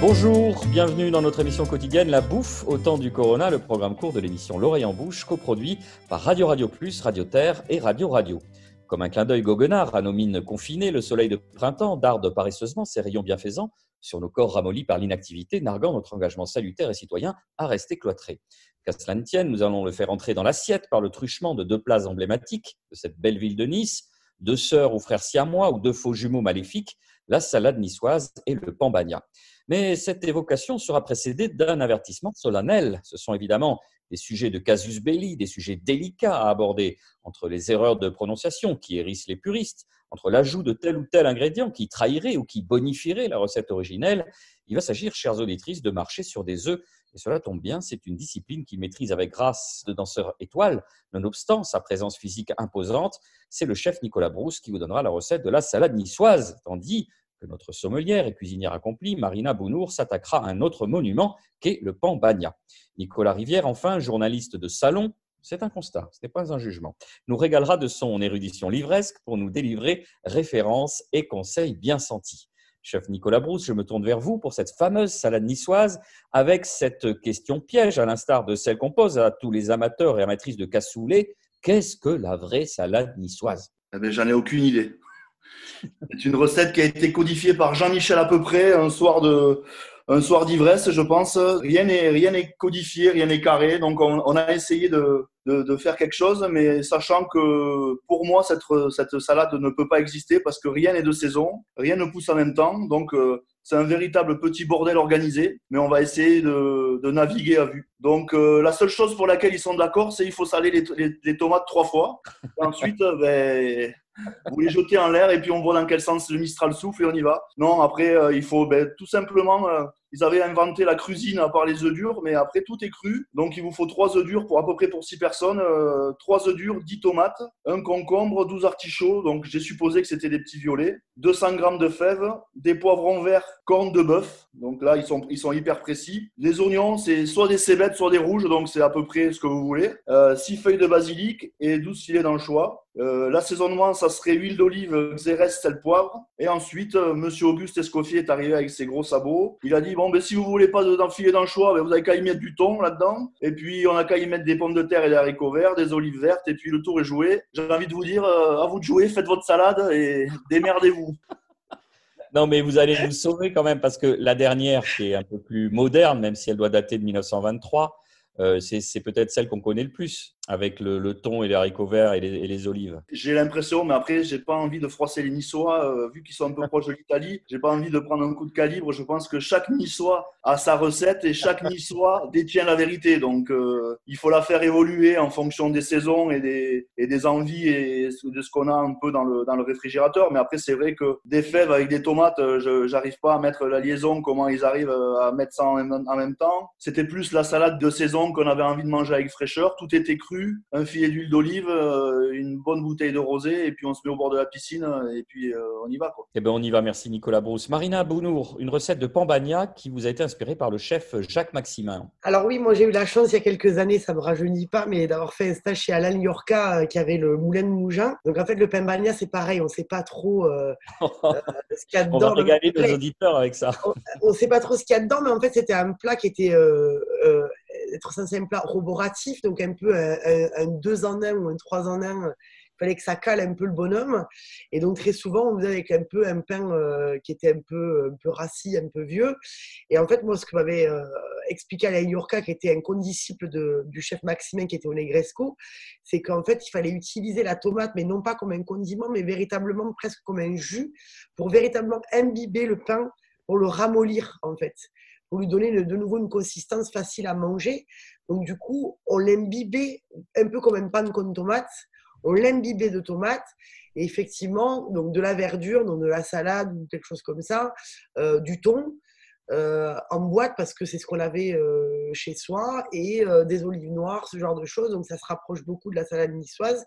Bonjour, bienvenue dans notre émission quotidienne La Bouffe au temps du Corona, le programme court de l'émission L'oreille en bouche, coproduit par Radio Radio Plus, Radio Terre et Radio Radio. Comme un clin d'œil goguenard à nos mines confinées, le soleil de printemps darde paresseusement ses rayons bienfaisants sur nos corps ramollis par l'inactivité, narguant notre engagement salutaire et citoyen à rester cloîtrés. Qu'à cela ne tienne, nous allons le faire entrer dans l'assiette par le truchement de deux plats emblématiques de cette belle ville de Nice, deux sœurs ou frères siamois ou deux faux jumeaux maléfiques, la salade niçoise et le pambagna. Mais cette évocation sera précédée d'un avertissement solennel. Ce sont évidemment des sujets de casus belli, des sujets délicats à aborder, entre les erreurs de prononciation qui hérissent les puristes, entre l'ajout de tel ou tel ingrédient qui trahirait ou qui bonifierait la recette originelle. Il va s'agir, chères auditrices, de marcher sur des œufs. Et cela tombe bien, c'est une discipline qu'il maîtrise avec grâce de danseur étoile, nonobstant sa présence physique imposante. C'est le chef Nicolas Brousse qui vous donnera la recette de la salade niçoise, tandis que notre sommelière et cuisinière accomplie, Marina Bounour, s'attaquera à un autre monument qu'est le pan Bagna. Nicolas Rivière, enfin, journaliste de salon, c'est un constat, ce n'est pas un jugement, nous régalera de son érudition livresque pour nous délivrer références et conseils bien sentis. Chef Nicolas Brousse, je me tourne vers vous pour cette fameuse salade niçoise avec cette question piège, à l'instar de celle qu'on pose à tous les amateurs et amatrices de cassoulet. Qu'est-ce que la vraie salade niçoise? Eh J'en ai aucune idée. C'est une recette qui a été codifiée par Jean-Michel à peu près un soir de un soir d'ivresse, je pense. Rien n'est rien n'est codifié, rien n'est carré. Donc on, a essayé de, de, faire quelque chose, mais sachant que pour moi cette cette salade ne peut pas exister parce que rien n'est de saison, rien ne pousse en même temps. Donc euh, c'est un véritable petit bordel organisé, mais on va essayer de, de naviguer à vue. Donc euh, la seule chose pour laquelle ils sont d'accord, c'est il faut saler les, les, tomates trois fois. Ensuite, ben, vous les jetez en l'air et puis on voit dans quel sens le Mistral souffle et on y va. Non, après, euh, il faut ben, tout simplement. Euh, ils avaient inventé la cuisine à part les œufs durs, mais après tout est cru. Donc il vous faut trois œufs durs pour à peu près pour six personnes. Euh, œufs durs, 10 tomates, un concombre, 12 artichauts. Donc j'ai supposé que c'était des petits violets. 200 grammes de fèves, des poivrons verts, cornes de bœuf. Donc là, ils sont, ils sont hyper précis. Les oignons, c'est soit des cébettes, soit des rouges. Donc c'est à peu près ce que vous voulez. 6 feuilles de basilic et 12 filets d'anchois. Euh, L'assaisonnement, ça serait huile d'olive, xérès, sel, poivre. Et ensuite, euh, Monsieur Auguste Escoffier est arrivé avec ses gros sabots. Il a dit bon, ben si vous voulez pas d'enfiler d'anchois, ben, vous avez qu'à y mettre du thon là-dedans. Et puis on a qu'à y mettre des pommes de terre et des haricots verts, des olives vertes. Et puis le tour est joué. J'ai envie de vous dire, euh, à vous de jouer, faites votre salade et démerdez-vous. Non, mais vous allez nous sauver quand même parce que la dernière, qui est un peu plus moderne, même si elle doit dater de 1923, euh, c'est peut-être celle qu'on connaît le plus avec le, thon et les haricots verts et les, olives. J'ai l'impression, mais après, j'ai pas envie de froisser les Niçois, euh, vu qu'ils sont un peu proches de l'Italie. J'ai pas envie de prendre un coup de calibre. Je pense que chaque Niçois a sa recette et chaque Niçois détient la vérité. Donc, euh, il faut la faire évoluer en fonction des saisons et des, envies et de ce qu'on a un peu dans le, réfrigérateur. Mais après, c'est vrai que des fèves avec des tomates, je j'arrive pas à mettre la liaison, comment ils arrivent à mettre ça en même temps. C'était plus la salade de saison qu'on avait envie de manger avec fraîcheur. Tout était cru un filet d'huile d'olive, euh, une bonne bouteille de rosé, et puis on se met au bord de la piscine, et puis euh, on y va. Quoi. Eh ben on y va, merci Nicolas Brousse. Marina Bounour, une recette de pambagna qui vous a été inspirée par le chef Jacques Maximin. Alors oui, moi j'ai eu la chance il y a quelques années, ça me rajeunit pas, mais d'avoir fait un stage chez Alain Yorca euh, qui avait le moulin de Mougin. Donc en fait, le pambagna, c'est pareil, on ne sait pas trop euh, ce qu'il y a dedans. On va régaler nos auditeurs avec ça. On ne sait pas trop ce qu'il y a dedans, mais en fait, c'était un plat qui était être censé un plat roboratif, donc un peu un, 2 en 1 ou un 3 en 1. Il fallait que ça cale un peu le bonhomme. Et donc, très souvent, on faisait avec un peu un pain euh, qui était un peu, un peu rassis, un peu vieux. Et en fait, moi, ce que m'avait euh, expliqué Alain Yurka, qui était un condisciple du chef Maximin, qui était au Negresco, c'est qu'en fait, il fallait utiliser la tomate, mais non pas comme un condiment, mais véritablement presque comme un jus, pour véritablement imbiber le pain, pour le ramollir, en fait pour lui donner de nouveau une consistance facile à manger. Donc, du coup, on l'imbibait un peu comme un pan de tomate. On l'imbibait de tomates et effectivement, donc de la verdure, donc de la salade ou quelque chose comme ça, euh, du thon euh, en boîte parce que c'est ce qu'on avait euh, chez soi et des olives noires, ce genre de choses. Donc, ça se rapproche beaucoup de la salade niçoise.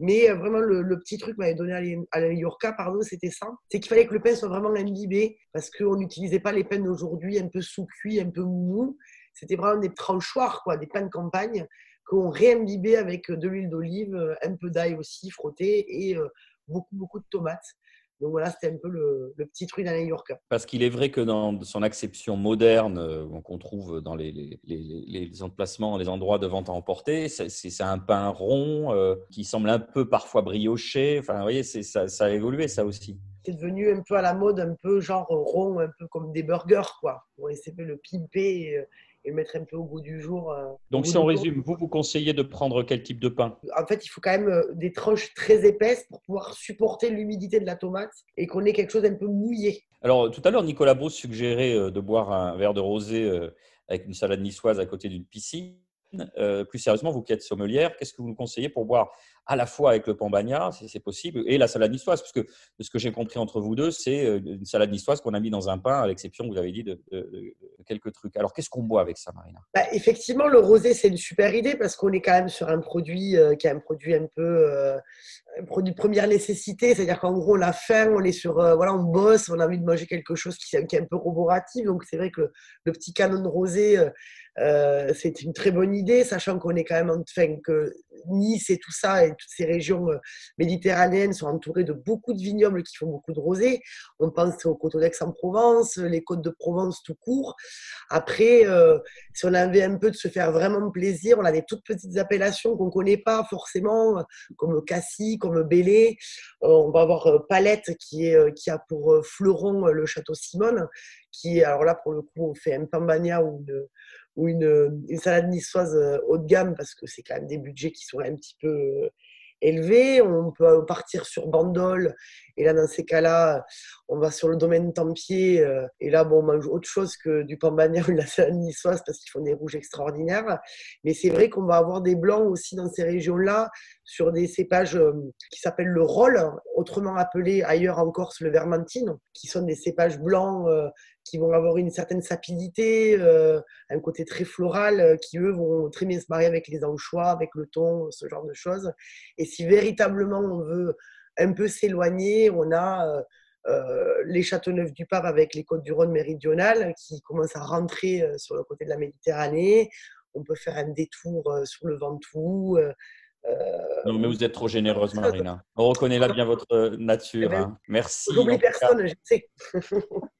Mais euh, vraiment, le, petit truc m'avait donné à la Yorka, pardon, c'était ça. C'est qu'il fallait que le pain soit vraiment imbibé parce qu'on n'utilisait pas les pains d'aujourd'hui un peu sous-cuits, un peu mou. C'était vraiment des tranchoirs, quoi, des pains de campagne qu'on réimbibait avec de l'huile d'olive, un peu d'ail aussi frotté et euh, beaucoup, beaucoup de tomates. Donc voilà, c'était un peu le, petit truc d'Alain York. Parce qu'il est vrai que dans son acception moderne, euh, qu'on trouve dans les, les, emplacements, les endroits de vente à emporter, c'est un pain rond euh, qui semble un peu parfois brioché. Enfin, vous voyez, ça, ça a évolué ça aussi c'est devenu un peu à la mode, un peu genre rond, un peu comme des burgers, quoi. On essayer de le pimper et, le mettre un peu au goût du jour. Euh, Donc, si on résume, vous, vous conseillez de prendre quel type de pain? En fait, il faut quand même euh, des tranches très épaisses pour pouvoir supporter l'humidité de la tomate et qu'on ait quelque chose d'un peu mouillé. Alors, tout à l'heure, Nicolas Brousse suggérait euh, de boire un verre de rosé avec une salade niçoise à côté d'une piscine. plus sérieusement, vous qui êtes sommelière, qu'est-ce que vous nous conseillez pour boire à la fois avec le pambagna, si c'est possible, et la salade niçoise, parce que de ce que j'ai compris entre vous deux, c'est euh, une salade niçoise qu'on a mis dans un pain, à l'exception, vous avez dit, de, quelques trucs. Alors, qu'est-ce qu'on boit avec ça, Marina? Bah, Effectivement, le rosé, c'est une super idée, parce qu'on est quand même sur un produit euh, qui est un produit un peu euh, un produit de première nécessité, c'est-à-dire qu'en gros, on a faim, on est sur, voilà, on bosse, on a envie de manger quelque chose qui, est un peu roboratif, donc c'est vrai que le, petit canon de rosé, c'est une très bonne idée, sachant qu'on est quand même en fin que Nice et tout ça, toutes ces régions euh, méditerranéennes sont entourées de beaucoup de vignobles qui font beaucoup de rosé. On pense aux coteaux d'Aix-en-Provence, les côtes de Provence tout court. Après, euh, si on avait un peu de se faire vraiment plaisir, on a des toutes petites appellations qu'on ne connaît pas forcément, comme Cassis, comme Bélé. Euh, on va avoir Palette qui, a pour fleuron le château Simone, qui, alors là, pour le coup, fait un pambagna ou une ou une, salade niçoise euh, haut de gamme parce que c'est quand même des budgets qui sont un petit peu euh, élevés. On peut partir sur Bandol et là, dans ces cas-là, on va sur le domaine Tempier euh, et là, bon, on mange autre chose que du pambagna ou de la salade niçoise parce qu'ils font des rouges extraordinaires. Mais c'est vrai qu'on va avoir des blancs aussi dans ces régions-là sur des cépages qui s'appellent le roll, autrement appelé ailleurs en Corse le vermentine, qui sont des cépages blancs qui vont avoir une certaine sapidité, euh, un côté très floral, euh, qui eux vont très bien se marier avec les anchois, avec le thon, ce genre de choses. Et si véritablement on veut un peu s'éloigner, on a euh, les Châteauneuf du Pape avec les côtes du Rhône méridionales qui commencent à rentrer sur le côté de la Méditerranée. On peut faire un détour sur le Ventoux. non, mais vous êtes trop généreuse, Marina. On reconnaît là bien votre nature. Eh ben, hein. Merci. J'oublie personne, je sais.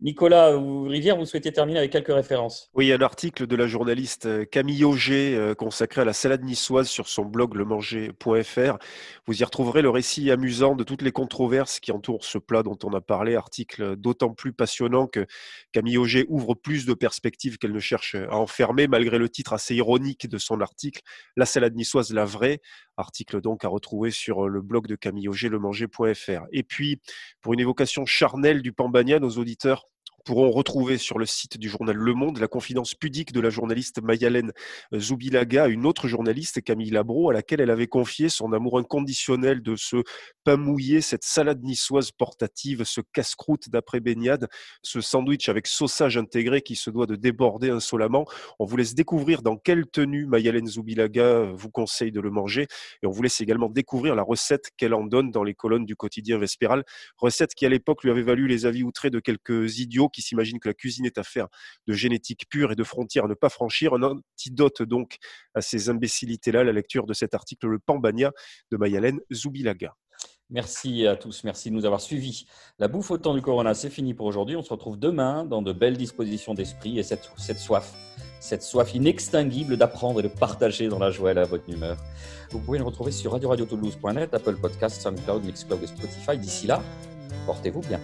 Nicolas ou Rivière, vous souhaitez terminer avec quelques références? Oui, un article de la journaliste euh, Camille Auger euh, consacré à la salade niçoise sur son blog lemanger.fr. Vous y retrouverez le récit amusant de toutes les controverses qui entourent ce plat dont on a parlé. Article d'autant plus passionnant que Camille Auger ouvre plus de perspectives qu'elle ne cherche à enfermer, malgré le titre assez ironique de son article, La salade niçoise, la vraie. Article donc à retrouver sur le blog de Camille Auger, lemanger.fr. Et puis, pour une évocation charnelle du Pambagna, nos auditeurs pourront retrouver sur le site du journal Le Monde la confidence pudique de la journaliste Mayalène Zoubilaga, une autre journaliste, Camille Labro, à laquelle elle avait confié son amour inconditionnel de ce pain mouillé, cette salade niçoise portative, ce casse-croûte d'après baignade, ce sandwich avec saussage intégré qui se doit de déborder insolemment. On vous laisse découvrir dans quelle tenue Mayalène Zoubilaga vous conseille de le manger et on vous laisse également découvrir la recette qu'elle en donne dans les colonnes du quotidien Vespéral, recette qui à l'époque lui avait valu les avis outrés de quelques idiots s'imaginent que la cuisine est affaire de génétique pure et de frontières à ne pas franchir. Un antidote donc à ces imbécilités-là, la lecture de cet article Le Pambania de Mayalène Zoubilaga. Merci à tous, merci de nous avoir suivis. La bouffe au temps du Corona, c'est fini pour aujourd'hui. On se retrouve demain dans de belles dispositions d'esprit et cette, soif, cette soif inextinguible d'apprendre et de partager dans la joie et la bonne humeur. Vous pouvez nous retrouver sur radio Toulouse.net, Apple Podcast, SoundCloud, Mixcloud et Spotify. D'ici là, portez-vous bien.